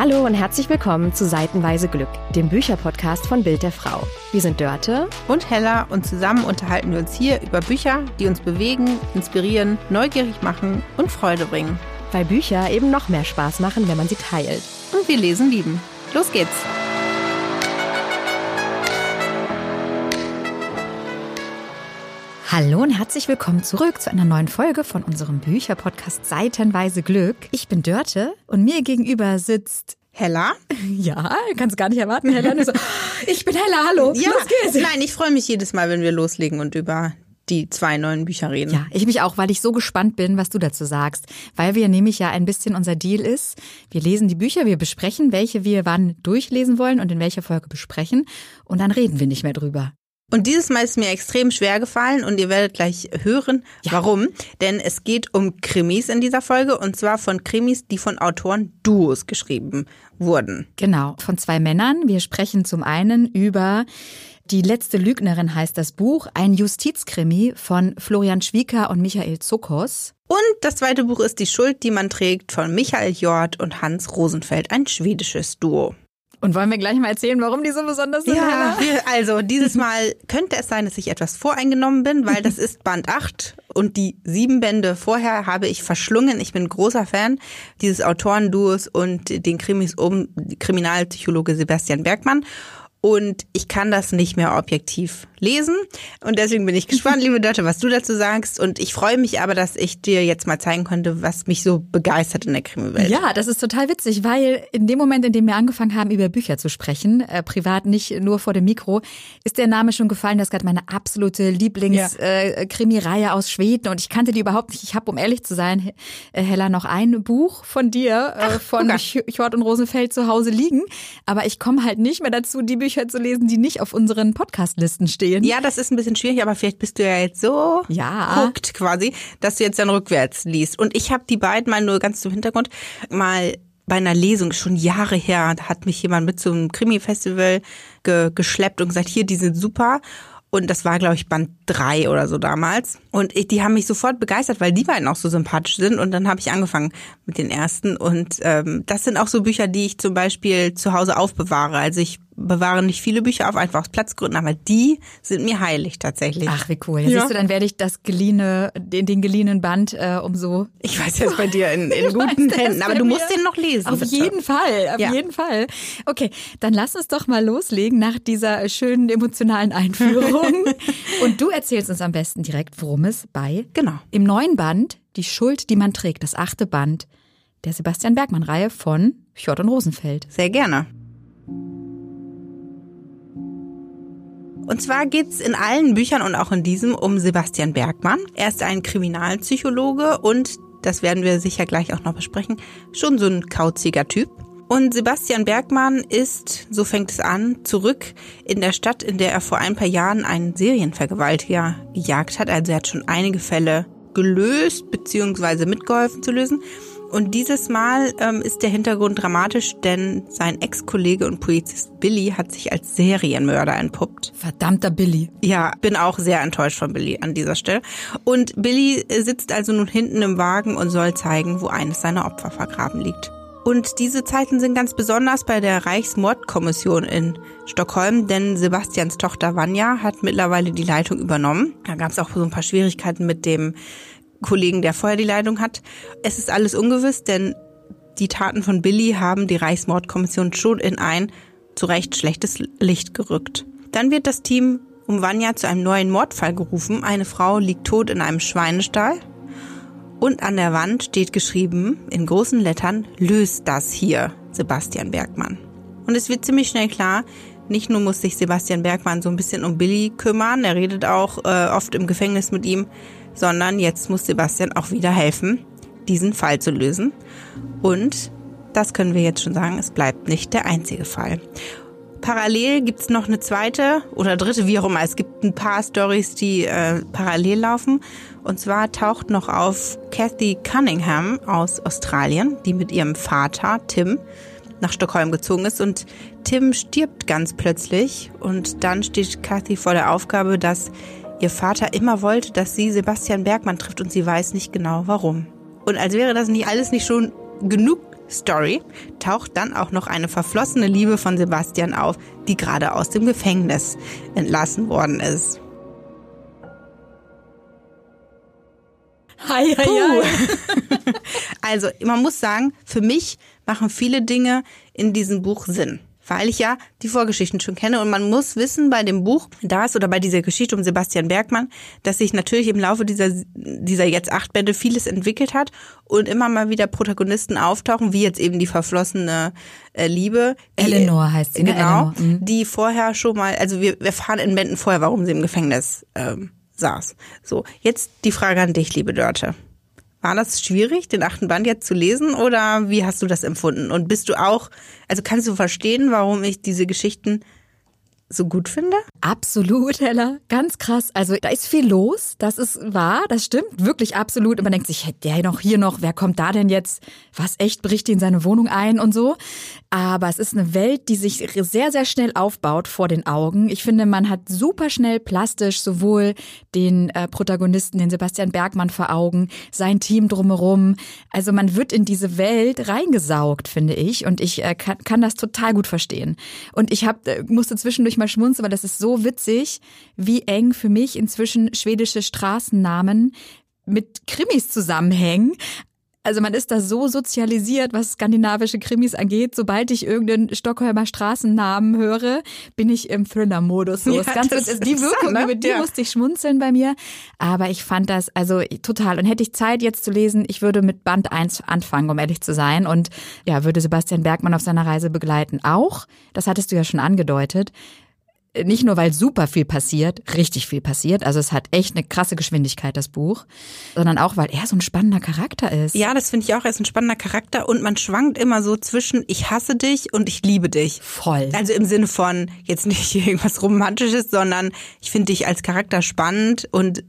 Hallo und herzlich willkommen zu Seitenweise Glück, dem Bücherpodcast von Bild der Frau. Wir sind Dörte und Hella und zusammen unterhalten wir uns hier über Bücher, die uns bewegen, inspirieren, neugierig machen und Freude bringen. Weil Bücher eben noch mehr Spaß machen, wenn man sie teilt. Und wir lesen lieben. Los geht's! Hallo und herzlich willkommen zurück zu einer neuen Folge von unserem Bücherpodcast Seitenweise Glück. Ich bin Dörte und mir gegenüber sitzt Hella? Ja, kannst gar nicht erwarten, Hella. So, ich bin Hella, hallo. Ja, Los geht's. Nein, ich freue mich jedes Mal, wenn wir loslegen und über die zwei neuen Bücher reden. Ja, ich mich auch, weil ich so gespannt bin, was du dazu sagst. Weil wir nämlich ja ein bisschen unser Deal ist. Wir lesen die Bücher, wir besprechen, welche wir wann durchlesen wollen und in welcher Folge besprechen. Und dann reden wir nicht mehr drüber. Und dieses Mal ist mir extrem schwer gefallen und ihr werdet gleich hören, ja. warum. Denn es geht um Krimis in dieser Folge und zwar von Krimis, die von Autoren Duos geschrieben wurden. Genau, von zwei Männern. Wir sprechen zum einen über Die letzte Lügnerin heißt das Buch, ein Justizkrimi von Florian Schwieker und Michael Zuckos. Und das zweite Buch ist Die Schuld, die man trägt von Michael Jord und Hans Rosenfeld, ein schwedisches Duo. Und wollen wir gleich mal erzählen, warum die so besonders sind? Ja, also dieses Mal könnte es sein, dass ich etwas voreingenommen bin, weil das ist Band 8 und die sieben Bände vorher habe ich verschlungen. Ich bin großer Fan dieses Autorenduos und den Krimis um Kriminalpsychologe Sebastian Bergmann und ich kann das nicht mehr objektiv lesen. Und deswegen bin ich gespannt, liebe Dörte, was du dazu sagst. Und ich freue mich aber, dass ich dir jetzt mal zeigen konnte, was mich so begeistert in der Krimi-Welt. Ja, das ist total witzig, weil in dem Moment, in dem wir angefangen haben, über Bücher zu sprechen, äh, privat nicht nur vor dem Mikro, ist der Name schon gefallen. Das ist gerade meine absolute Lieblings-Krimi-Reihe ja. äh, aus Schweden. Und ich kannte die überhaupt nicht. Ich habe, um ehrlich zu sein, äh, Hella, noch ein Buch von dir, äh, Ach, von Hjort und Rosenfeld zu Hause liegen. Aber ich komme halt nicht mehr dazu, die Bücher Bücher zu lesen, die nicht auf unseren Podcastlisten stehen. Ja, das ist ein bisschen schwierig, aber vielleicht bist du ja jetzt so ja. hooked quasi, dass du jetzt dann rückwärts liest. Und ich habe die beiden mal nur ganz zum Hintergrund mal bei einer Lesung schon Jahre her, da hat mich jemand mit zum Krimi-Festival ge geschleppt und gesagt, hier, die sind super. Und das war, glaube ich, Band drei oder so damals. Und ich, die haben mich sofort begeistert, weil die beiden auch so sympathisch sind. Und dann habe ich angefangen mit den ersten. Und ähm, das sind auch so Bücher, die ich zum Beispiel zu Hause aufbewahre. Also ich bewahre nicht viele Bücher auf, einfach aus Platzgründen, aber die sind mir heilig tatsächlich. Ach, wie cool. Ja. Siehst du, dann werde ich das geliehene, den, den geliehenen Band äh, um so. Ich weiß jetzt bei dir in, in guten Händen, aber du musst den noch lesen. Auf bitte. jeden Fall, auf ja. jeden Fall. Okay, dann lass uns doch mal loslegen nach dieser schönen emotionalen Einführung. Und du erzählst uns am besten direkt, worum es bei genau. im neuen Band Die Schuld, die man trägt, das achte Band der Sebastian Bergmann-Reihe von Fjord und Rosenfeld. Sehr gerne. Und zwar geht's in allen Büchern und auch in diesem um Sebastian Bergmann. Er ist ein Kriminalpsychologe und, das werden wir sicher gleich auch noch besprechen, schon so ein kauziger Typ. Und Sebastian Bergmann ist, so fängt es an, zurück in der Stadt, in der er vor ein paar Jahren einen Serienvergewaltiger gejagt hat. Also er hat schon einige Fälle gelöst bzw. mitgeholfen zu lösen. Und dieses Mal ähm, ist der Hintergrund dramatisch, denn sein Ex-Kollege und Polizist Billy hat sich als Serienmörder entpuppt. Verdammter Billy. Ja, bin auch sehr enttäuscht von Billy an dieser Stelle. Und Billy sitzt also nun hinten im Wagen und soll zeigen, wo eines seiner Opfer vergraben liegt. Und diese Zeiten sind ganz besonders bei der Reichsmordkommission in Stockholm, denn Sebastians Tochter Vanja hat mittlerweile die Leitung übernommen. Da gab es auch so ein paar Schwierigkeiten mit dem Kollegen, der vorher die Leitung hat. Es ist alles ungewiss, denn die Taten von Billy haben die Reichsmordkommission schon in ein zu Recht schlechtes Licht gerückt. Dann wird das Team um Vanya zu einem neuen Mordfall gerufen. Eine Frau liegt tot in einem Schweinestall. Und an der Wand steht geschrieben, in großen Lettern, löst das hier, Sebastian Bergmann. Und es wird ziemlich schnell klar, nicht nur muss sich Sebastian Bergmann so ein bisschen um Billy kümmern, er redet auch äh, oft im Gefängnis mit ihm, sondern jetzt muss Sebastian auch wieder helfen, diesen Fall zu lösen. Und das können wir jetzt schon sagen, es bleibt nicht der einzige Fall. Parallel gibt's noch eine zweite oder dritte, wie auch immer. Es gibt ein paar Stories, die äh, parallel laufen. Und zwar taucht noch auf Kathy Cunningham aus Australien, die mit ihrem Vater Tim nach Stockholm gezogen ist. Und Tim stirbt ganz plötzlich. Und dann steht Kathy vor der Aufgabe, dass ihr Vater immer wollte, dass sie Sebastian Bergmann trifft und sie weiß nicht genau warum. Und als wäre das nicht alles nicht schon genug Story taucht dann auch noch eine verflossene Liebe von Sebastian auf, die gerade aus dem Gefängnis entlassen worden ist. Hi, hi, hi. also, man muss sagen, für mich machen viele Dinge in diesem Buch Sinn weil ich ja die Vorgeschichten schon kenne. Und man muss wissen bei dem Buch, das oder bei dieser Geschichte um Sebastian Bergmann, dass sich natürlich im Laufe dieser, dieser jetzt acht Bände vieles entwickelt hat und immer mal wieder Protagonisten auftauchen, wie jetzt eben die verflossene äh, Liebe. Eleanor heißt sie, ne? Genau. Mhm. Die vorher schon mal, also wir, wir erfahren in Bänden vorher, warum sie im Gefängnis ähm, saß. So, jetzt die Frage an dich, liebe Dörte. War das schwierig, den achten Band jetzt zu lesen oder wie hast du das empfunden? Und bist du auch, also kannst du verstehen, warum ich diese Geschichten so gut finde? Absolut, Hella. Ganz krass. Also da ist viel los. Das ist wahr. Das stimmt. Wirklich absolut. Und man denkt sich, der noch hier noch, wer kommt da denn jetzt? Was echt bricht in seine Wohnung ein und so. Aber es ist eine Welt, die sich sehr, sehr schnell aufbaut vor den Augen. Ich finde, man hat super schnell plastisch sowohl den äh, Protagonisten, den Sebastian Bergmann vor Augen, sein Team drumherum. Also man wird in diese Welt reingesaugt, finde ich. Und ich äh, kann, kann das total gut verstehen. Und ich hab, äh, musste zwischendurch mal schmunzeln, weil das ist so witzig, wie eng für mich inzwischen schwedische Straßennamen mit Krimis zusammenhängen. Also man ist da so sozialisiert, was skandinavische Krimis angeht. Sobald ich irgendeinen Stockholmer Straßennamen höre, bin ich im Thriller-Modus. So, ja, ist ganz, ist die Wirkung, ne? mit dir ja. musste ich schmunzeln bei mir. Aber ich fand das also total. Und hätte ich Zeit jetzt zu lesen, ich würde mit Band 1 anfangen, um ehrlich zu sein. Und ja, würde Sebastian Bergmann auf seiner Reise begleiten. Auch, das hattest du ja schon angedeutet, nicht nur, weil super viel passiert, richtig viel passiert, also es hat echt eine krasse Geschwindigkeit, das Buch, sondern auch, weil er so ein spannender Charakter ist. Ja, das finde ich auch, er ist ein spannender Charakter und man schwankt immer so zwischen ich hasse dich und ich liebe dich. Voll. Also im Sinne von jetzt nicht irgendwas Romantisches, sondern ich finde dich als Charakter spannend und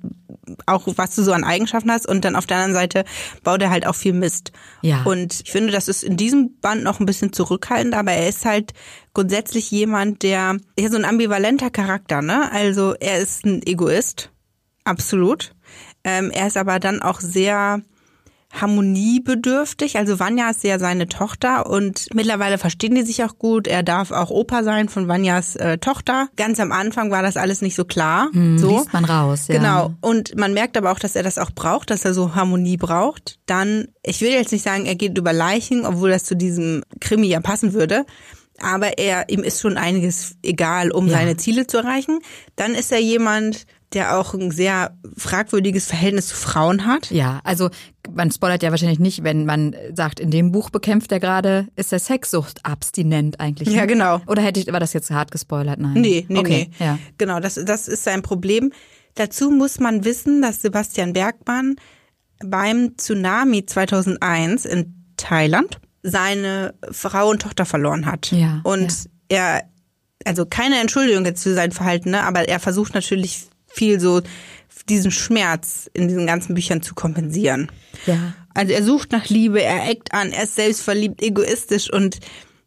auch was du so an Eigenschaften hast und dann auf der anderen Seite baut er halt auch viel Mist. Ja. Und ich finde, das ist in diesem Band noch ein bisschen zurückhaltend, aber er ist halt grundsätzlich jemand, der, ja, so ein ambivalenter Charakter, ne? Also er ist ein Egoist. Absolut. Ähm, er ist aber dann auch sehr harmoniebedürftig. Also Vanya ist ja seine Tochter und mittlerweile verstehen die sich auch gut. Er darf auch Opa sein von Vanyas äh, Tochter. Ganz am Anfang war das alles nicht so klar. Hm, so liest man raus, ja. Genau. Und man merkt aber auch, dass er das auch braucht, dass er so Harmonie braucht. Dann, ich will jetzt nicht sagen, er geht über Leichen, obwohl das zu diesem Krimi ja passen würde aber er ihm ist schon einiges egal, um ja. seine Ziele zu erreichen. Dann ist er jemand, der auch ein sehr fragwürdiges Verhältnis zu Frauen hat. Ja, also man spoilert ja wahrscheinlich nicht, wenn man sagt, in dem Buch bekämpft er gerade, ist er Sexsucht abstinent eigentlich. Ne? Ja, genau. Oder hätte ich, war das jetzt hart gespoilert? Nein. Nee, nee, okay, nee. Ja. Genau, das, das ist sein Problem. Dazu muss man wissen, dass Sebastian Bergmann beim Tsunami 2001 in Thailand seine Frau und Tochter verloren hat. Ja, und ja. er, also keine Entschuldigung jetzt für sein Verhalten, ne, aber er versucht natürlich viel so diesen Schmerz in diesen ganzen Büchern zu kompensieren. Ja. Also er sucht nach Liebe, er eckt an, er ist selbstverliebt, egoistisch und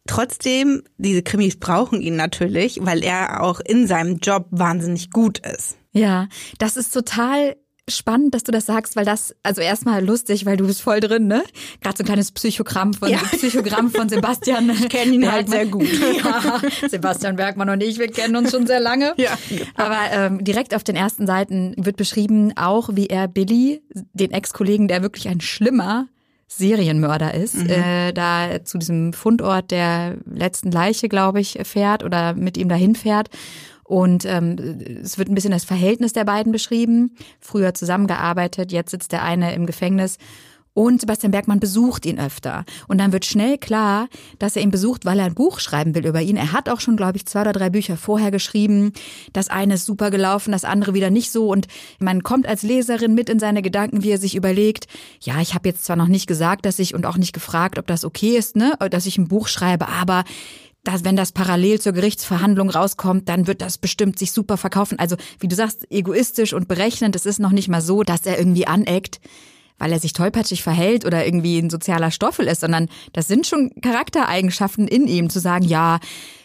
trotzdem, diese Krimis brauchen ihn natürlich, weil er auch in seinem Job wahnsinnig gut ist. Ja, das ist total spannend, dass du das sagst, weil das, also erstmal lustig, weil du bist voll drin, ne? Gerade so ein kleines Psychogramm von, ja. Psychogramm von Sebastian. Ich kenne ihn halt sehr gut. Ja, Sebastian Bergmann und ich, wir kennen uns schon sehr lange. Ja. Aber ähm, direkt auf den ersten Seiten wird beschrieben, auch wie er Billy, den Ex-Kollegen, der wirklich ein schlimmer Serienmörder ist, mhm. äh, da zu diesem Fundort der letzten Leiche, glaube ich, fährt oder mit ihm dahin fährt und ähm, es wird ein bisschen das Verhältnis der beiden beschrieben. Früher zusammengearbeitet, jetzt sitzt der eine im Gefängnis. Und Sebastian Bergmann besucht ihn öfter. Und dann wird schnell klar, dass er ihn besucht, weil er ein Buch schreiben will über ihn. Er hat auch schon, glaube ich, zwei oder drei Bücher vorher geschrieben. Das eine ist super gelaufen, das andere wieder nicht so. Und man kommt als Leserin mit in seine Gedanken, wie er sich überlegt, ja, ich habe jetzt zwar noch nicht gesagt, dass ich und auch nicht gefragt, ob das okay ist, ne, dass ich ein Buch schreibe, aber dass, wenn das parallel zur Gerichtsverhandlung rauskommt, dann wird das bestimmt sich super verkaufen. Also, wie du sagst, egoistisch und berechnend. Es ist noch nicht mal so, dass er irgendwie aneckt, weil er sich tollpatschig verhält oder irgendwie ein sozialer Stoffel ist, sondern das sind schon Charaktereigenschaften in ihm, zu sagen, ja,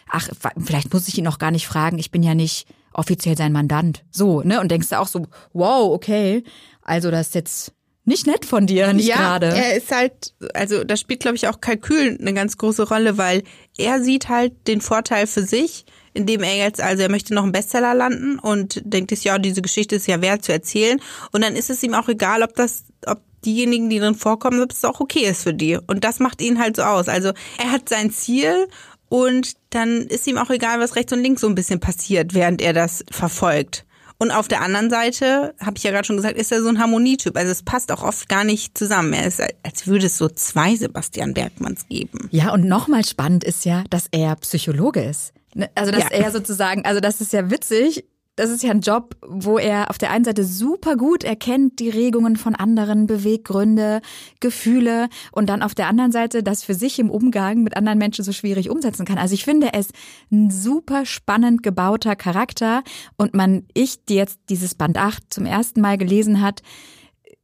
ach, vielleicht muss ich ihn auch gar nicht fragen, ich bin ja nicht offiziell sein Mandant. So, ne? Und denkst du auch so, wow, okay, also das ist jetzt nicht nett von dir, nicht ja, gerade. Er ist halt, also da spielt, glaube ich, auch Kalkül eine ganz große Rolle, weil er sieht halt den Vorteil für sich, indem er jetzt, also er möchte noch einen Bestseller landen und denkt sich, ja, diese Geschichte ist ja wert zu erzählen. Und dann ist es ihm auch egal, ob das, ob diejenigen, die drin vorkommen, ob es auch okay ist für die. Und das macht ihn halt so aus. Also er hat sein Ziel und dann ist ihm auch egal, was rechts und links so ein bisschen passiert, während er das verfolgt. Und auf der anderen Seite, habe ich ja gerade schon gesagt, ist er so ein Harmonietyp. Also es passt auch oft gar nicht zusammen. Er ist, als würde es so zwei Sebastian Bergmanns geben. Ja, und nochmal spannend ist ja, dass er Psychologe ist. Ne, also dass ja. er sozusagen, also das ist ja witzig, das ist ja ein Job, wo er auf der einen Seite super gut erkennt die Regungen von anderen, Beweggründe, Gefühle und dann auf der anderen Seite das für sich im Umgang mit anderen Menschen so schwierig umsetzen kann. Also ich finde es ein super spannend gebauter Charakter und man, ich, die jetzt dieses Band 8 zum ersten Mal gelesen hat,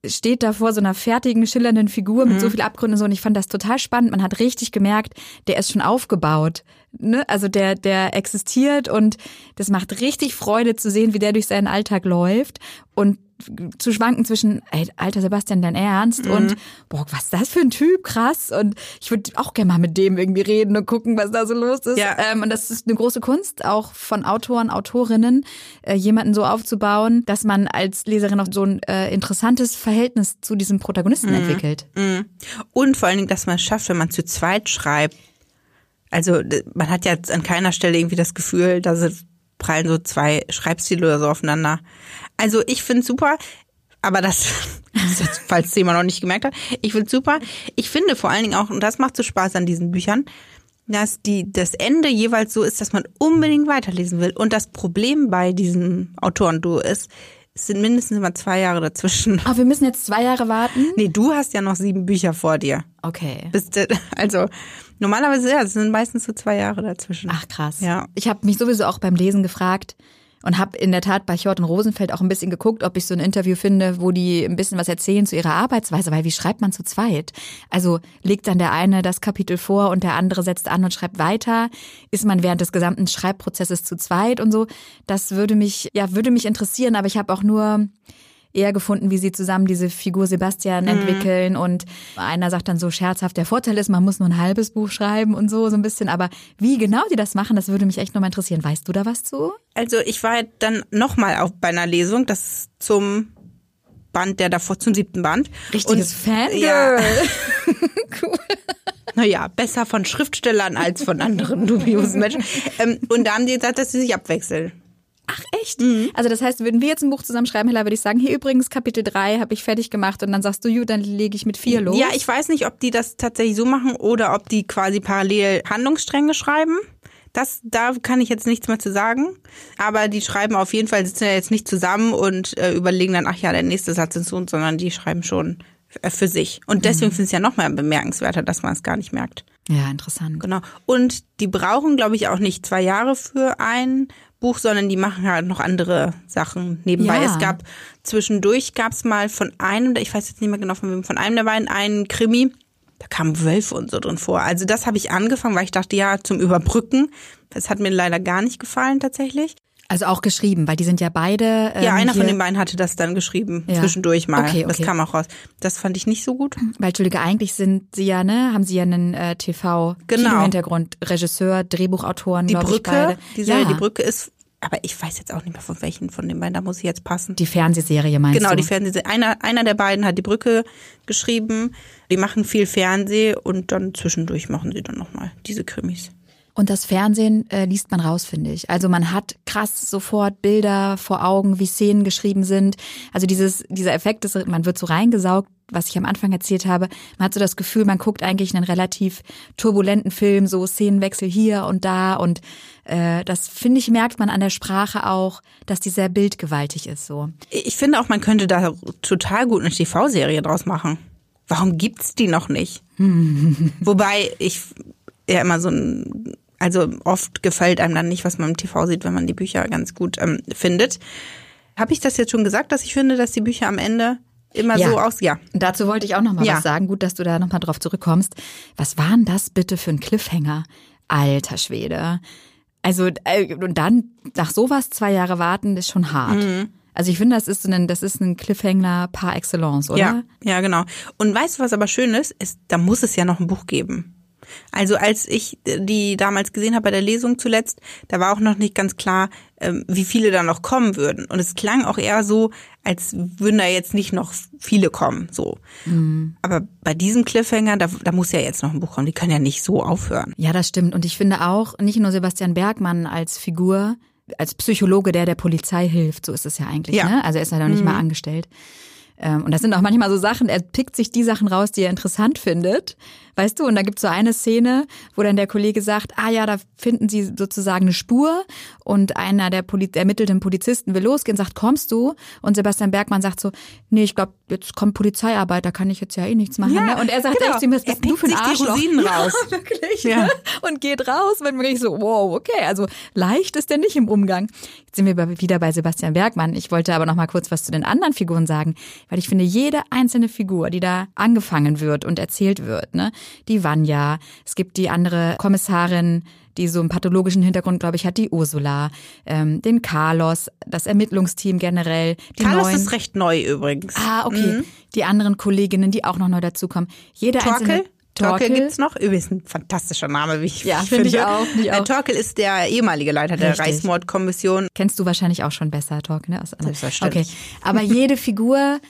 steht da vor so einer fertigen, schillernden Figur mit mhm. so viel Abgründen und so. Und ich fand das total spannend. Man hat richtig gemerkt, der ist schon aufgebaut. Ne? Also der, der existiert und das macht richtig Freude zu sehen, wie der durch seinen Alltag läuft. Und zu schwanken zwischen, ey, alter Sebastian, dein Ernst mhm. und boah, was ist das für ein Typ, krass. Und ich würde auch gerne mal mit dem irgendwie reden und gucken, was da so los ist. Ja. Ähm, und das ist eine große Kunst, auch von Autoren, Autorinnen, äh, jemanden so aufzubauen, dass man als Leserin auch so ein äh, interessantes Verhältnis zu diesem Protagonisten mhm. entwickelt. Mhm. Und vor allen Dingen, dass man es schafft, wenn man zu zweit schreibt. Also man hat ja an keiner Stelle irgendwie das Gefühl, dass es prallen so zwei Schreibstile oder so aufeinander. Also ich finde super, aber das, falls jemand noch nicht gemerkt hat, ich finde super. Ich finde vor allen Dingen auch, und das macht so Spaß an diesen Büchern, dass die, das Ende jeweils so ist, dass man unbedingt weiterlesen will. Und das Problem bei diesem Autorenduo ist, es sind mindestens immer zwei Jahre dazwischen. Aber wir müssen jetzt zwei Jahre warten? Nee, du hast ja noch sieben Bücher vor dir. Okay. Bist, also normalerweise, ja, es sind meistens so zwei Jahre dazwischen. Ach krass. Ja. Ich habe mich sowieso auch beim Lesen gefragt, und habe in der Tat bei und Rosenfeld auch ein bisschen geguckt, ob ich so ein Interview finde, wo die ein bisschen was erzählen zu ihrer Arbeitsweise, weil wie schreibt man zu zweit? Also legt dann der eine das Kapitel vor und der andere setzt an und schreibt weiter? Ist man während des gesamten Schreibprozesses zu zweit und so? Das würde mich, ja, würde mich interessieren, aber ich habe auch nur eher gefunden, wie sie zusammen diese Figur Sebastian mhm. entwickeln. Und einer sagt dann so scherzhaft, der Vorteil ist, man muss nur ein halbes Buch schreiben und so, so ein bisschen. Aber wie genau die das machen, das würde mich echt nochmal interessieren. Weißt du da was zu? Also ich war dann nochmal auch bei einer Lesung, das zum Band, der davor zum siebten Band. Richtiges und, Fangirl. Ja. cool. Naja, besser von Schriftstellern als von anderen dubiosen Menschen. Ähm, und da haben die gesagt, dass sie sich abwechseln. Ach echt? Mhm. Also das heißt, würden wir jetzt ein Buch zusammenschreiben, Hella, würde ich sagen, hier übrigens Kapitel 3 habe ich fertig gemacht und dann sagst du, ju, dann lege ich mit vier los. Ja, ich weiß nicht, ob die das tatsächlich so machen oder ob die quasi parallel Handlungsstränge schreiben. Das, da kann ich jetzt nichts mehr zu sagen. Aber die schreiben auf jeden Fall, sitzen ja jetzt nicht zusammen und äh, überlegen dann, ach ja, der nächste Satz ist so, sondern die schreiben schon für sich. Und deswegen mhm. finde ich es ja noch mal bemerkenswerter, dass man es gar nicht merkt. Ja, interessant. Genau. Und die brauchen, glaube ich, auch nicht zwei Jahre für ein Buch, sondern die machen halt noch andere Sachen nebenbei. Ja. Es gab zwischendurch gab es mal von einem, ich weiß jetzt nicht mehr genau von wem, von einem der beiden einen Krimi. Da kamen Wölfe und so drin vor. Also das habe ich angefangen, weil ich dachte, ja, zum Überbrücken. Das hat mir leider gar nicht gefallen tatsächlich. Also auch geschrieben, weil die sind ja beide. Ähm, ja, einer von den beiden hatte das dann geschrieben, ja. zwischendurch mal. Okay, okay. Das kam auch raus. Das fand ich nicht so gut. Weil, Entschuldige, eigentlich sind sie ja, ne, haben sie ja einen äh, TV genau. Hintergrund, Regisseur, Drehbuchautoren, die Brücke, ich beide. ja. die Brücke ist aber ich weiß jetzt auch nicht mehr von welchen von den beiden, da muss ich jetzt passen. Die Fernsehserie meinst genau, du? Genau, die Fernsehserie. Einer, einer der beiden hat die Brücke geschrieben. Die machen viel Fernseh und dann zwischendurch machen sie dann nochmal diese Krimis. Und das Fernsehen äh, liest man raus, finde ich. Also man hat krass sofort Bilder vor Augen, wie Szenen geschrieben sind. Also dieses, dieser Effekt ist, man wird so reingesaugt, was ich am Anfang erzählt habe. Man hat so das Gefühl, man guckt eigentlich einen relativ turbulenten Film, so Szenenwechsel hier und da. Und äh, das, finde ich, merkt man an der Sprache auch, dass die sehr bildgewaltig ist. so. Ich finde auch, man könnte da total gut eine TV-Serie draus machen. Warum gibt's die noch nicht? Wobei ich ja immer so ein also oft gefällt einem dann nicht, was man im TV sieht, wenn man die Bücher ganz gut ähm, findet. Habe ich das jetzt schon gesagt, dass ich finde, dass die Bücher am Ende immer ja. so aus, ja. Dazu wollte ich auch noch mal ja. was sagen. Gut, dass du da noch mal drauf zurückkommst. Was war denn das bitte für ein Cliffhanger? Alter Schwede. Also, äh, und dann nach sowas zwei Jahre warten, ist schon hart. Mhm. Also ich finde, das ist ein, das ist ein Cliffhanger par excellence, oder? Ja, ja, genau. Und weißt du, was aber schön ist? ist? Da muss es ja noch ein Buch geben. Also als ich die damals gesehen habe bei der Lesung zuletzt, da war auch noch nicht ganz klar, ähm, wie viele da noch kommen würden. Und es klang auch eher so, als würden da jetzt nicht noch viele kommen. So. Mhm. Aber bei diesem Cliffhanger, da, da muss ja jetzt noch ein Buch kommen. Die können ja nicht so aufhören. Ja, das stimmt. Und ich finde auch, nicht nur Sebastian Bergmann als Figur, als Psychologe, der der Polizei hilft, so ist es ja eigentlich. Ja. Ne? Also er ist ja noch nicht mhm. mal angestellt. Ähm, und das sind auch manchmal so Sachen, er pickt sich die Sachen raus, die er interessant findet Weißt du, und da gibt es so eine Szene, wo dann der Kollege sagt, ah ja, da finden sie sozusagen eine Spur und einer der Poli ermittelten Polizisten will losgehen, sagt, kommst du? Und Sebastian Bergmann sagt so, nee, ich glaube, jetzt kommt Polizeiarbeit, da kann ich jetzt ja eh nichts machen. Ja, ne? Und er sagt genau. echt, was bist du für ein Arschloch? Die Rosinen raus. Ja, wirklich. Ja. Ne? Und geht raus, wenn man so, wow, okay, also leicht ist der nicht im Umgang. Jetzt sind wir wieder bei Sebastian Bergmann. Ich wollte aber noch mal kurz was zu den anderen Figuren sagen, weil ich finde, jede einzelne Figur, die da angefangen wird und erzählt wird, ne, die Vanya, es gibt die andere Kommissarin, die so einen pathologischen Hintergrund, glaube ich, hat, die Ursula, ähm, den Carlos, das Ermittlungsteam generell. Die Carlos neuen, ist recht neu übrigens. Ah, okay. Mhm. Die anderen Kolleginnen, die auch noch neu dazukommen. Jede Torkel? einzelne. Torkel, Torkel gibt's noch. Übrigens ein fantastischer Name, wie ich ja, finde. Ich auch, ich auch. Torkel ist der ehemalige Leiter der Richtig. Reichsmordkommission. Kennst du wahrscheinlich auch schon besser, Torkel, ne? Aus okay. Aber jede Figur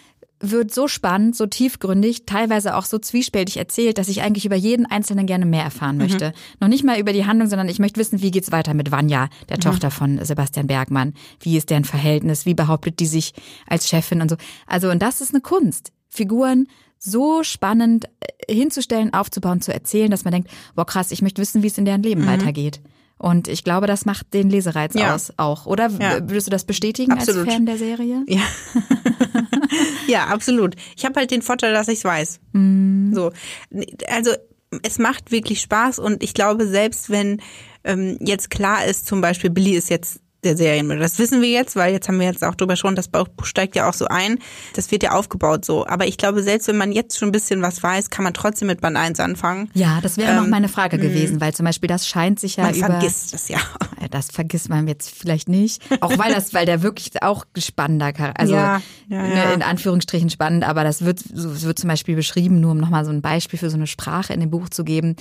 wird so spannend, so tiefgründig, teilweise auch so zwiespältig erzählt, dass ich eigentlich über jeden Einzelnen gerne mehr erfahren möchte. Mhm. Noch nicht mal über die Handlung, sondern ich möchte wissen, wie geht's weiter mit Vanya, der mhm. Tochter von Sebastian Bergmann. Wie ist deren Verhältnis? Wie behauptet die sich als Chefin und so? Also, und das ist eine Kunst. Figuren so spannend äh, hinzustellen, aufzubauen, zu erzählen, dass man denkt, boah krass, ich möchte wissen, wie es in deren Leben mhm. weitergeht. Und ich glaube, das macht den Lesereiz ja. aus auch. Oder ja. würdest du das bestätigen absolut. als Fan der Serie? Ja. ja, absolut. Ich habe halt den Vorteil, dass ich es weiß. Mm. So. Also es macht wirklich Spaß und ich glaube, selbst wenn ähm, jetzt klar ist, zum Beispiel Billy ist jetzt der Serienmörder. Das wissen wir jetzt, weil jetzt haben wir jetzt auch drüber schon, das Buch steigt ja auch so ein. Das wird ja aufgebaut so. Aber ich glaube, selbst wenn man jetzt schon ein bisschen was weiß, kann man trotzdem mit Band 1 anfangen. Ja, das wäre ähm, noch meine Frage gewesen, weil zum Beispiel das scheint sich ja man über... vergisst es ja. Das vergisst man jetzt vielleicht nicht. Auch weil das, weil der wirklich auch spannender, also ja, ja, ne, ja. in Anführungsstrichen spannend, aber das wird, so wird zum Beispiel beschrieben, nur um nochmal so ein Beispiel für so eine Sprache in dem Buch zu geben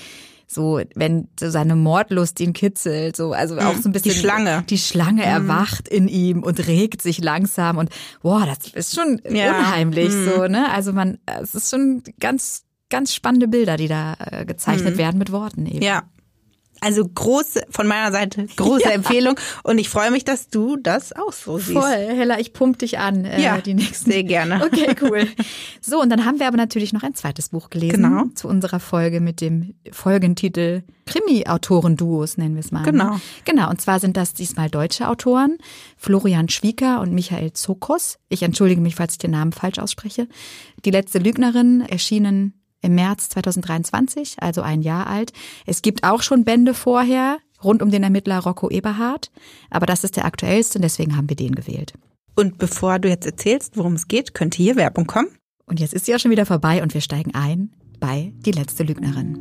so wenn so seine Mordlust ihn kitzelt, so also auch so ein bisschen die Schlange, die Schlange mhm. erwacht in ihm und regt sich langsam und boah, das ist schon ja. unheimlich mhm. so, ne? Also man es ist schon ganz ganz spannende Bilder, die da äh, gezeichnet mhm. werden mit Worten eben. Ja, also große, von meiner Seite, große ja. Empfehlung. Und ich freue mich, dass du das auch so siehst. Voll, Hella, ich pump dich an, äh, ja, die nächsten. Sehr gerne. Okay, cool. So, und dann haben wir aber natürlich noch ein zweites Buch gelesen. Genau. Zu unserer Folge mit dem Folgentitel Krimi-Autoren-Duos, nennen wir es mal. Ne? Genau. Genau, und zwar sind das diesmal deutsche Autoren, Florian Schwieker und Michael Zokos. Ich entschuldige mich, falls ich den Namen falsch ausspreche. Die letzte Lügnerin erschienen im März 2023, also ein Jahr alt. Es gibt auch schon Bände vorher rund um den Ermittler Rocco Eberhardt, aber das ist der aktuellste und deswegen haben wir den gewählt. Und bevor du jetzt erzählst, worum es geht, könnte hier Werbung kommen. Und jetzt ist sie auch schon wieder vorbei und wir steigen ein bei Die letzte Lügnerin.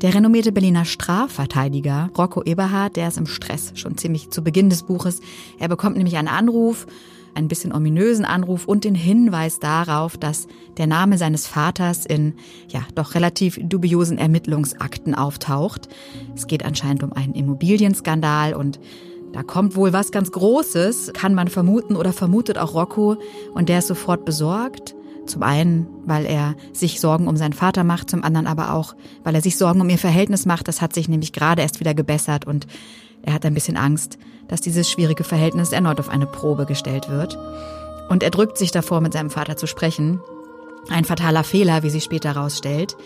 Der renommierte Berliner Strafverteidiger Rocco Eberhardt, der ist im Stress, schon ziemlich zu Beginn des Buches. Er bekommt nämlich einen Anruf einen bisschen ominösen Anruf und den Hinweis darauf, dass der Name seines Vaters in ja doch relativ dubiosen Ermittlungsakten auftaucht. Es geht anscheinend um einen Immobilienskandal und da kommt wohl was ganz Großes, kann man vermuten oder vermutet auch Rocco und der ist sofort besorgt. Zum einen, weil er sich Sorgen um seinen Vater macht, zum anderen aber auch, weil er sich Sorgen um ihr Verhältnis macht. Das hat sich nämlich gerade erst wieder gebessert und er hat ein bisschen Angst, dass dieses schwierige Verhältnis erneut auf eine Probe gestellt wird. Und er drückt sich davor, mit seinem Vater zu sprechen. Ein fataler Fehler, wie sich später herausstellt.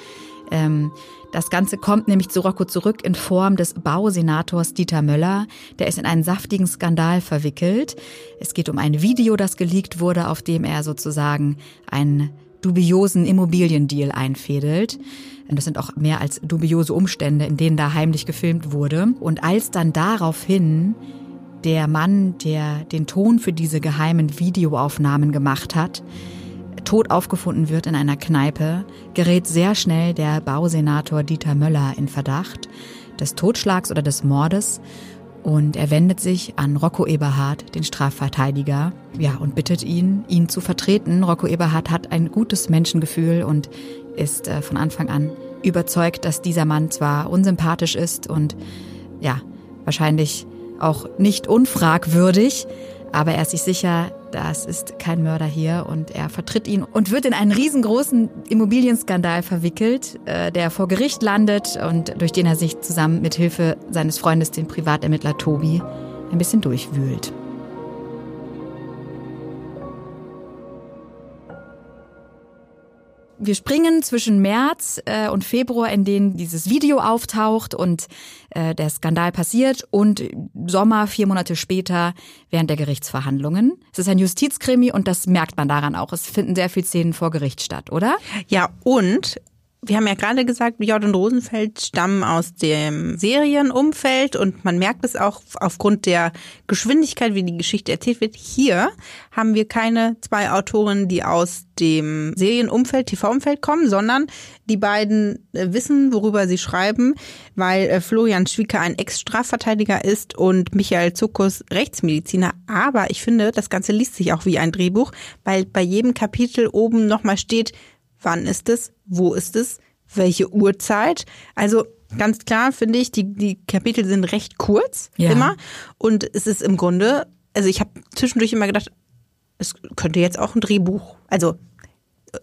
Ähm, das Ganze kommt nämlich zu Rocco zurück in Form des Bausenators Dieter Möller. Der ist in einen saftigen Skandal verwickelt. Es geht um ein Video, das geleakt wurde, auf dem er sozusagen einen dubiosen Immobiliendeal einfädelt. Das sind auch mehr als dubiose Umstände, in denen da heimlich gefilmt wurde. Und als dann daraufhin der Mann, der den Ton für diese geheimen Videoaufnahmen gemacht hat, tot aufgefunden wird in einer Kneipe, gerät sehr schnell der Bausenator Dieter Möller in Verdacht des Totschlags oder des Mordes. Und er wendet sich an Rocco Eberhard, den Strafverteidiger, ja, und bittet ihn, ihn zu vertreten. Rocco Eberhard hat ein gutes Menschengefühl und ist äh, von Anfang an überzeugt, dass dieser Mann zwar unsympathisch ist und ja, wahrscheinlich auch nicht unfragwürdig, aber er ist sich sicher, das ist kein Mörder hier und er vertritt ihn und wird in einen riesengroßen Immobilienskandal verwickelt, äh, der vor Gericht landet und durch den er sich zusammen mit Hilfe seines Freundes, dem Privatermittler Tobi, ein bisschen durchwühlt. Wir springen zwischen März äh, und Februar, in denen dieses Video auftaucht und äh, der Skandal passiert, und Sommer, vier Monate später, während der Gerichtsverhandlungen. Es ist ein Justizkrimi und das merkt man daran auch. Es finden sehr viele Szenen vor Gericht statt, oder? Ja, und wir haben ja gerade gesagt, Jord und Rosenfeld stammen aus dem Serienumfeld und man merkt es auch aufgrund der Geschwindigkeit, wie die Geschichte erzählt wird. Hier haben wir keine zwei Autoren, die aus dem Serienumfeld, TV-Umfeld kommen, sondern die beiden äh, wissen, worüber sie schreiben, weil äh, Florian Schwieker ein Ex-Strafverteidiger ist und Michael Zuckus Rechtsmediziner. Aber ich finde, das Ganze liest sich auch wie ein Drehbuch, weil bei jedem Kapitel oben nochmal steht, wann ist es, wo ist es, welche Uhrzeit. Also ganz klar finde ich, die, die Kapitel sind recht kurz ja. immer. Und es ist im Grunde, also ich habe zwischendurch immer gedacht, es könnte jetzt auch ein Drehbuch. Also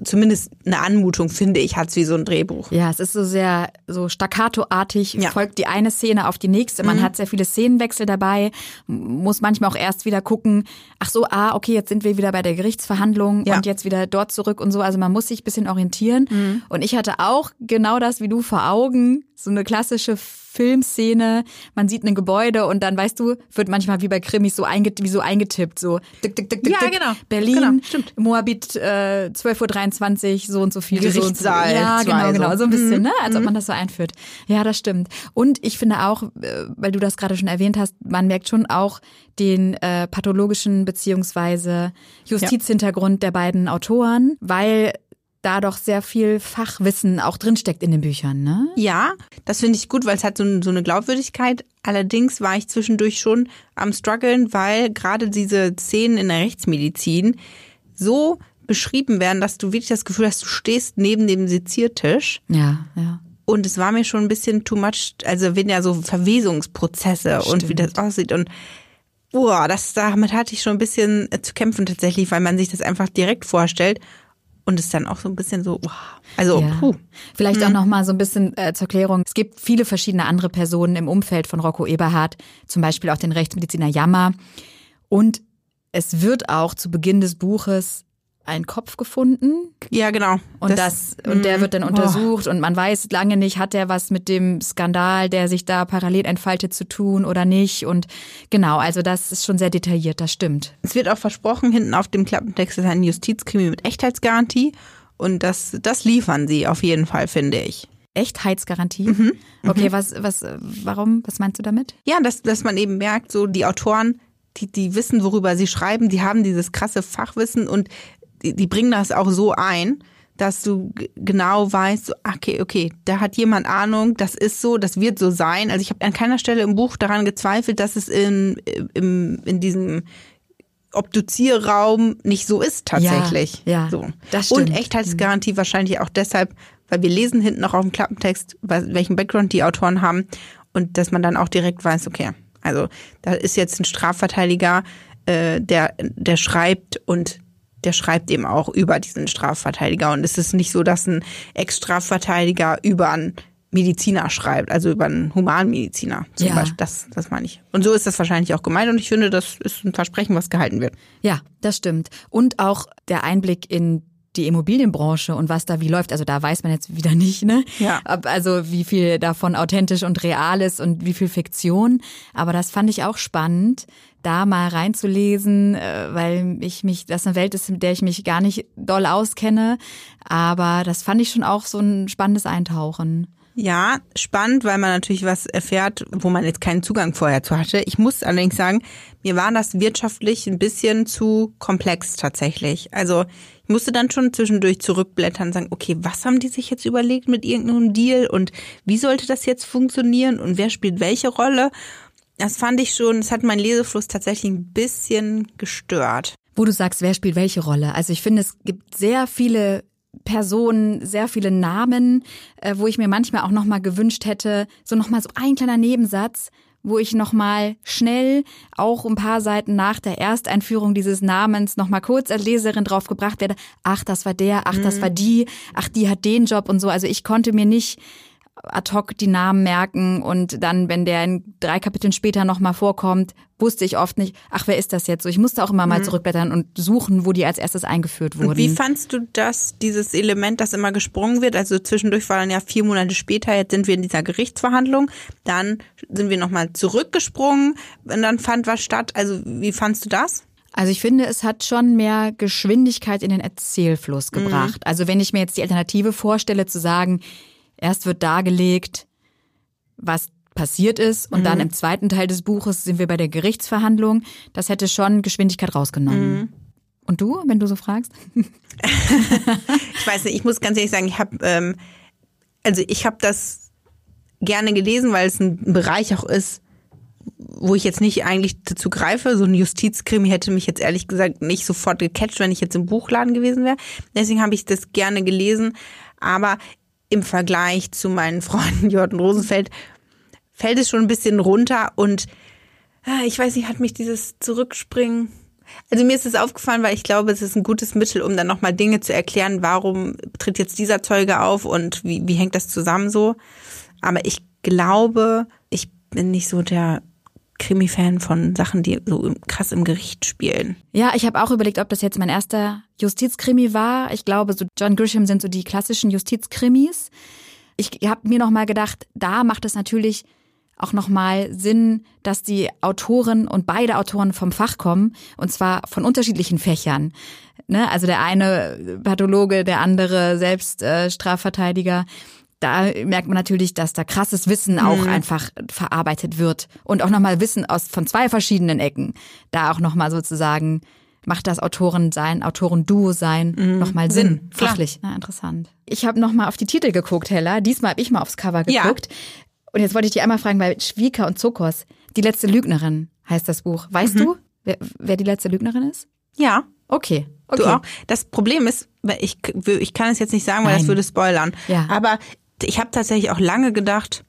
zumindest eine Anmutung, finde ich, hat es wie so ein Drehbuch. Ja, es ist so sehr so staccatoartig, ja. folgt die eine Szene auf die nächste. Man mhm. hat sehr viele Szenenwechsel dabei, muss manchmal auch erst wieder gucken, ach so, ah, okay, jetzt sind wir wieder bei der Gerichtsverhandlung ja. und jetzt wieder dort zurück und so. Also man muss sich ein bisschen orientieren. Mhm. Und ich hatte auch genau das wie du vor Augen, so eine klassische Filmszene, man sieht ein Gebäude und dann, weißt du, wird manchmal wie bei Krimis so, einget wie so eingetippt, so dick, dick, dick, dick, ja, genau. Berlin, genau, stimmt. Moabit, äh, 12.23 Uhr, so und so viel. Gerichtssaal. So so. Ja, genau, genau, so ein bisschen, mhm. ne, als ob man das so einführt. Ja, das stimmt. Und ich finde auch, äh, weil du das gerade schon erwähnt hast, man merkt schon auch den äh, pathologischen beziehungsweise Justizhintergrund ja. der beiden Autoren, weil da doch sehr viel Fachwissen auch drinsteckt in den Büchern, ne? Ja, das finde ich gut, weil es hat so, so, eine Glaubwürdigkeit. Allerdings war ich zwischendurch schon am struggeln, weil gerade diese Szenen in der Rechtsmedizin so beschrieben werden, dass du wirklich das Gefühl hast, du stehst neben dem Seziertisch. Ja, ja. Und es war mir schon ein bisschen too much, also wenn ja so Verwesungsprozesse Stimmt. und wie das aussieht und Boah, das damit hatte ich schon ein bisschen zu kämpfen tatsächlich, weil man sich das einfach direkt vorstellt und ist dann auch so ein bisschen so, wow. also ja. puh. Vielleicht mhm. auch noch mal so ein bisschen äh, zur Klärung. Es gibt viele verschiedene andere Personen im Umfeld von Rocco Eberhardt, zum Beispiel auch den Rechtsmediziner Jammer. Und es wird auch zu Beginn des Buches einen Kopf gefunden. Ja, genau. Und das, das und der mhm. wird dann untersucht boah. und man weiß lange nicht, hat der was mit dem Skandal, der sich da parallel entfaltet, zu tun oder nicht. Und genau, also das ist schon sehr detailliert, das stimmt. Es wird auch versprochen, hinten auf dem Klappentext ist ein Justizkrimi mit Echtheitsgarantie. Und das, das liefern sie auf jeden Fall, finde ich. Echtheitsgarantie? Mhm. Okay, mhm. was, was, warum, was meinst du damit? Ja, dass, dass man eben merkt, so die Autoren, die, die wissen, worüber sie schreiben, die haben dieses krasse Fachwissen und die, die bringen das auch so ein, dass du genau weißt, okay, okay, da hat jemand Ahnung, das ist so, das wird so sein. Also ich habe an keiner Stelle im Buch daran gezweifelt, dass es in, in, in diesem Obduzierraum nicht so ist tatsächlich. Ja, ja so. das stimmt. Und Echtheitsgarantie wahrscheinlich auch deshalb, weil wir lesen hinten noch auf dem Klappentext, welchen Background die Autoren haben und dass man dann auch direkt weiß, okay, also da ist jetzt ein Strafverteidiger, äh, der, der schreibt und der schreibt eben auch über diesen Strafverteidiger. Und es ist nicht so, dass ein Ex-Strafverteidiger über einen Mediziner schreibt, also über einen Humanmediziner zum ja. Beispiel. Das, das meine ich. Und so ist das wahrscheinlich auch gemeint und ich finde, das ist ein Versprechen, was gehalten wird. Ja, das stimmt. Und auch der Einblick in die Immobilienbranche und was da wie läuft. Also da weiß man jetzt wieder nicht, ne? Ja. Also wie viel davon authentisch und real ist und wie viel Fiktion. Aber das fand ich auch spannend, da mal reinzulesen, äh, weil ich mich, das eine Welt ist, mit der ich mich gar nicht doll auskenne. Aber das fand ich schon auch so ein spannendes Eintauchen. Ja, spannend, weil man natürlich was erfährt, wo man jetzt keinen Zugang vorher zu hatte. Ich muss allerdings sagen, mir war das wirtschaftlich ein bisschen zu komplex tatsächlich. Also musste dann schon zwischendurch zurückblättern und sagen, okay, was haben die sich jetzt überlegt mit irgendeinem Deal und wie sollte das jetzt funktionieren und wer spielt welche Rolle? Das fand ich schon, das hat meinen Lesefluss tatsächlich ein bisschen gestört. Wo du sagst, wer spielt welche Rolle? Also ich finde, es gibt sehr viele Personen, sehr viele Namen, äh, wo ich mir manchmal auch nochmal gewünscht hätte, so nochmal so ein kleiner Nebensatz, wo ich nochmal schnell, auch ein paar Seiten nach der Ersteinführung dieses Namens, nochmal kurz als Leserin drauf gebracht werde, ach, das war der, ach, das mhm. war die, ach, die hat den Job und so. Also ich konnte mir nicht ad hoc die Namen merken und dann, wenn der in drei Kapiteln später nochmal vorkommt, wusste ich oft nicht, ach, wer ist das jetzt so? Ich musste auch immer mal mhm. zurückblättern und suchen, wo die als erstes eingeführt wurden. Und wie fandst du das, dieses Element, das immer gesprungen wird? Also zwischendurch war dann ja vier Monate später, jetzt sind wir in dieser Gerichtsverhandlung, dann sind wir nochmal zurückgesprungen und dann fand was statt. Also wie fandst du das? Also ich finde, es hat schon mehr Geschwindigkeit in den Erzählfluss mhm. gebracht. Mhm. Also wenn ich mir jetzt die Alternative vorstelle, zu sagen, Erst wird dargelegt, was passiert ist und mhm. dann im zweiten Teil des Buches sind wir bei der Gerichtsverhandlung. Das hätte schon Geschwindigkeit rausgenommen. Mhm. Und du, wenn du so fragst? ich weiß nicht, ich muss ganz ehrlich sagen, ich habe ähm, also ich habe das gerne gelesen, weil es ein Bereich auch ist, wo ich jetzt nicht eigentlich dazu greife. So ein Justizkrimi hätte mich jetzt ehrlich gesagt nicht sofort gecatcht, wenn ich jetzt im Buchladen gewesen wäre. Deswegen habe ich das gerne gelesen. Aber im Vergleich zu meinen Freunden Jordan Rosenfeld fällt es schon ein bisschen runter und ah, ich weiß nicht, hat mich dieses Zurückspringen. Also mir ist es aufgefallen, weil ich glaube, es ist ein gutes Mittel, um dann nochmal Dinge zu erklären, warum tritt jetzt dieser Zeuge auf und wie, wie hängt das zusammen so. Aber ich glaube, ich bin nicht so der Krimi-Fan von Sachen, die so krass im Gericht spielen. Ja, ich habe auch überlegt, ob das jetzt mein erster Justizkrimi war. Ich glaube, so John Grisham sind so die klassischen Justizkrimis. Ich habe mir noch mal gedacht, da macht es natürlich auch nochmal Sinn, dass die Autoren und beide Autoren vom Fach kommen und zwar von unterschiedlichen Fächern. Ne? Also der eine Pathologe, der andere selbst äh, Strafverteidiger da merkt man natürlich, dass da krasses Wissen auch mhm. einfach verarbeitet wird und auch nochmal Wissen aus von zwei verschiedenen Ecken. Da auch nochmal sozusagen macht das Autoren sein, Autoren-Duo sein mhm. nochmal Sinn, Sinn fachlich. Na, interessant. Ich habe nochmal auf die Titel geguckt, Hella. Diesmal habe ich mal aufs Cover geguckt. Ja. Und jetzt wollte ich dich einmal fragen, weil Schwieker und Zokos, die letzte Lügnerin heißt das Buch. Weißt mhm. du, wer, wer die letzte Lügnerin ist? Ja. Okay. okay. Du auch. Das Problem ist, ich, ich kann es jetzt nicht sagen, weil Nein. das würde spoilern. Ja. Aber ich habe tatsächlich auch lange gedacht,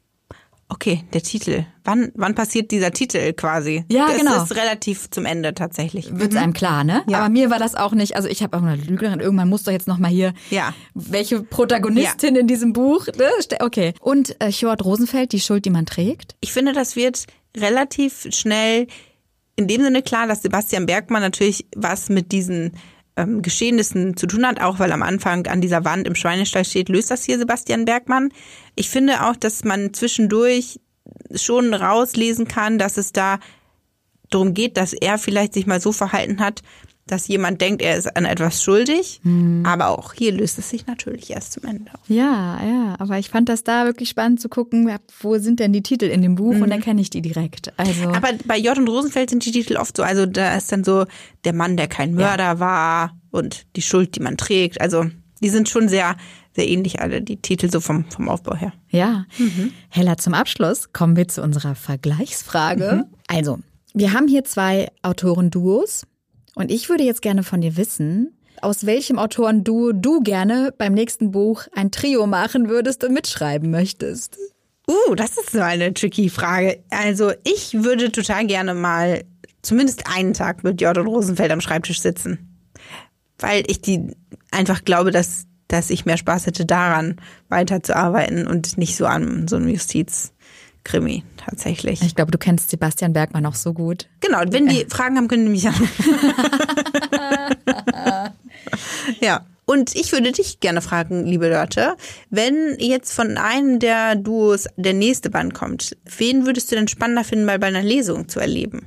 okay, der Titel. Wann, wann passiert dieser Titel quasi? Ja, das genau. Das ist relativ zum Ende tatsächlich. Wird mhm. einem klar, ne? Ja. Aber mir war das auch nicht. Also ich habe auch eine Lügnerin. Irgendwann muss doch jetzt noch mal hier. Ja. Welche Protagonistin ja. in diesem Buch? Ne? Okay. Und äh, Chort Rosenfeld, die Schuld, die man trägt. Ich finde, das wird relativ schnell in dem Sinne klar, dass Sebastian Bergmann natürlich was mit diesen ähm, Geschehnissen zu tun hat, auch weil am Anfang an dieser Wand im Schweinestall steht, löst das hier Sebastian Bergmann. Ich finde auch, dass man zwischendurch schon rauslesen kann, dass es da darum geht, dass er vielleicht sich mal so verhalten hat, dass jemand denkt, er ist an etwas schuldig. Mhm. Aber auch hier löst es sich natürlich erst zum Ende. Ja, ja. Aber ich fand das da wirklich spannend zu gucken, wo sind denn die Titel in dem Buch mhm. und dann kenne ich die direkt. Also aber bei J. und Rosenfeld sind die Titel oft so, also da ist dann so der Mann, der kein Mörder ja. war und die Schuld, die man trägt. Also die sind schon sehr sehr ähnlich alle, die Titel so vom, vom Aufbau her. Ja. Mhm. Hella, zum Abschluss kommen wir zu unserer Vergleichsfrage. Mhm. Also, wir haben hier zwei Autoren-Duos. Und ich würde jetzt gerne von dir wissen, aus welchem Autoren du du gerne beim nächsten Buch ein Trio machen würdest und mitschreiben möchtest. Uh, das ist so eine tricky Frage. Also ich würde total gerne mal zumindest einen Tag mit Jordan Rosenfeld am Schreibtisch sitzen. Weil ich die einfach glaube, dass, dass ich mehr Spaß hätte daran, weiterzuarbeiten und nicht so an so einem Justiz. Krimi tatsächlich. Ich glaube, du kennst Sebastian Bergmann auch so gut. Genau, wenn die Fragen haben, können die mich an. ja. Und ich würde dich gerne fragen, liebe Leute, wenn jetzt von einem der Duos der nächste Band kommt, wen würdest du denn spannender finden, mal bei einer Lesung zu erleben?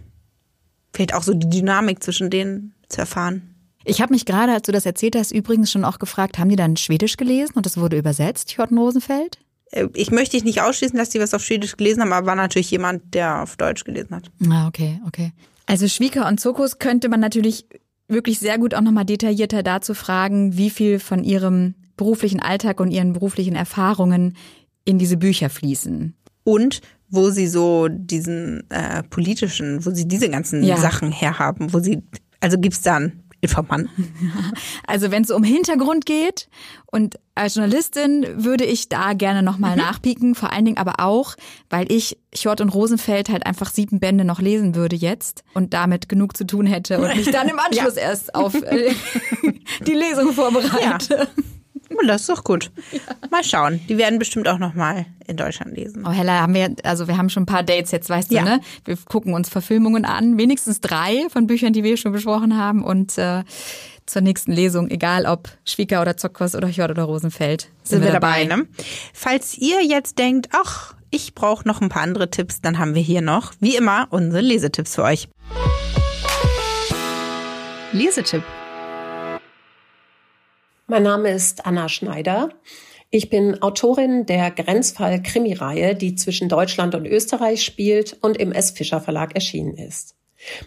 Vielleicht auch so die Dynamik zwischen denen zu erfahren. Ich habe mich gerade, als du das erzählt hast, übrigens schon auch gefragt, haben die dann Schwedisch gelesen und das wurde übersetzt, Jordan Rosenfeld? Äh, ich möchte nicht ausschließen, dass die was auf Schwedisch gelesen haben, aber war natürlich jemand, der auf Deutsch gelesen hat. Ah, okay, okay. Also Schwieker und Zokos könnte man natürlich wirklich sehr gut auch nochmal detaillierter dazu fragen, wie viel von ihrem beruflichen Alltag und ihren beruflichen Erfahrungen in diese Bücher fließen. und wo sie so diesen äh, politischen, wo sie diese ganzen ja. Sachen herhaben, wo sie, also gibt's dann Informanten? Also wenn es um Hintergrund geht und als Journalistin würde ich da gerne nochmal mhm. nachpieken, vor allen Dingen aber auch, weil ich Hjort und Rosenfeld halt einfach sieben Bände noch lesen würde jetzt und damit genug zu tun hätte und mich dann im Anschluss ja. erst auf äh, die Lesung vorbereite. Ja. Oh, das ist doch gut. Mal schauen. Die werden bestimmt auch noch mal in Deutschland lesen. Oh, Hella, haben wir, also wir haben schon ein paar Dates jetzt, weißt ja. du, ne? Wir gucken uns Verfilmungen an. Wenigstens drei von Büchern, die wir schon besprochen haben. Und äh, zur nächsten Lesung, egal ob Schwieger oder Zockers oder Hjord oder Rosenfeld, sind, sind wir, wir dabei. dabei ne? Falls ihr jetzt denkt, ach, ich brauche noch ein paar andere Tipps, dann haben wir hier noch, wie immer, unsere Lesetipps für euch. Lesetipp. Mein Name ist Anna Schneider. Ich bin Autorin der Grenzfall-Krimireihe, die zwischen Deutschland und Österreich spielt und im S. Fischer Verlag erschienen ist.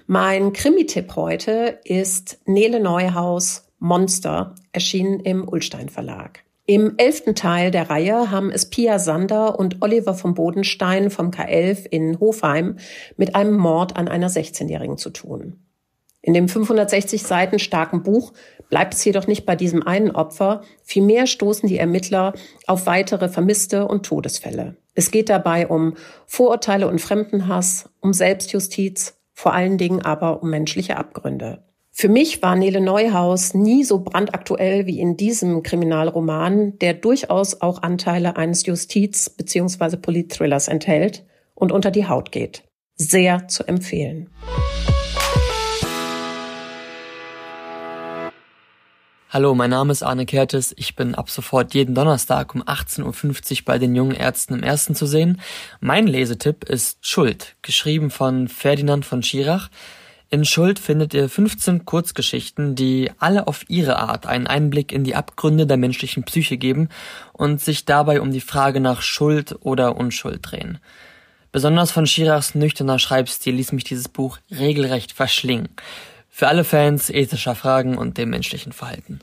Mein Krimi-Tipp heute ist Nele Neuhaus Monster, erschienen im Ulstein Verlag. Im elften Teil der Reihe haben es Pia Sander und Oliver von Bodenstein vom K11 in Hofheim mit einem Mord an einer 16-Jährigen zu tun. In dem 560 Seiten starken Buch bleibt es jedoch nicht bei diesem einen Opfer, vielmehr stoßen die Ermittler auf weitere Vermisste und Todesfälle. Es geht dabei um Vorurteile und Fremdenhass, um Selbstjustiz, vor allen Dingen aber um menschliche Abgründe. Für mich war Nele Neuhaus nie so brandaktuell wie in diesem Kriminalroman, der durchaus auch Anteile eines Justiz- bzw. Politthrillers enthält und unter die Haut geht. Sehr zu empfehlen. Hallo, mein Name ist Arne Kertes. Ich bin ab sofort jeden Donnerstag um 18.50 Uhr bei den jungen Ärzten im Ersten zu sehen. Mein Lesetipp ist Schuld, geschrieben von Ferdinand von Schirach. In Schuld findet ihr 15 Kurzgeschichten, die alle auf ihre Art einen Einblick in die Abgründe der menschlichen Psyche geben und sich dabei um die Frage nach Schuld oder Unschuld drehen. Besonders von Schirachs nüchterner Schreibstil ließ mich dieses Buch regelrecht verschlingen. Für alle Fans ethischer Fragen und dem menschlichen Verhalten.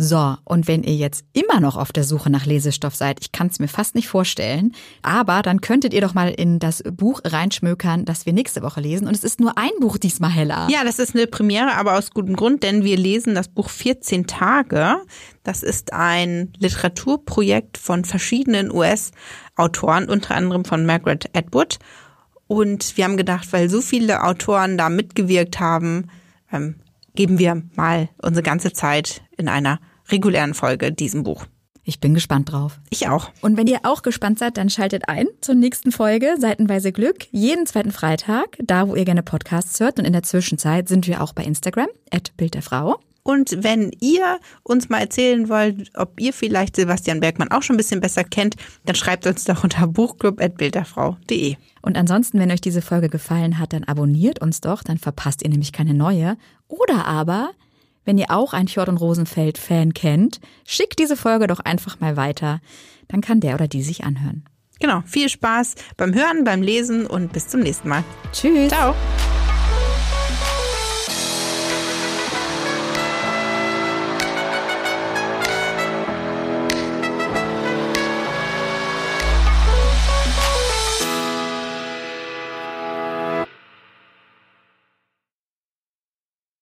So, und wenn ihr jetzt immer noch auf der Suche nach Lesestoff seid, ich kann es mir fast nicht vorstellen, aber dann könntet ihr doch mal in das Buch reinschmökern, das wir nächste Woche lesen. Und es ist nur ein Buch diesmal heller. Ja, das ist eine Premiere, aber aus gutem Grund, denn wir lesen das Buch 14 Tage. Das ist ein Literaturprojekt von verschiedenen US-Autoren, unter anderem von Margaret Atwood. Und wir haben gedacht, weil so viele Autoren da mitgewirkt haben, ähm, geben wir mal unsere ganze Zeit in einer regulären Folge diesem Buch. Ich bin gespannt drauf. Ich auch. Und wenn ihr auch gespannt seid, dann schaltet ein zur nächsten Folge Seitenweise Glück. Jeden zweiten Freitag, da wo ihr gerne Podcasts hört. Und in der Zwischenzeit sind wir auch bei Instagram, at Bild der Frau. Und wenn ihr uns mal erzählen wollt, ob ihr vielleicht Sebastian Bergmann auch schon ein bisschen besser kennt, dann schreibt uns doch unter buchclub.bilderfrau.de. Und ansonsten, wenn euch diese Folge gefallen hat, dann abonniert uns doch, dann verpasst ihr nämlich keine neue. Oder aber wenn ihr auch ein Fjord und Rosenfeld-Fan kennt, schickt diese Folge doch einfach mal weiter. Dann kann der oder die sich anhören. Genau, viel Spaß beim Hören, beim Lesen und bis zum nächsten Mal. Tschüss. Ciao.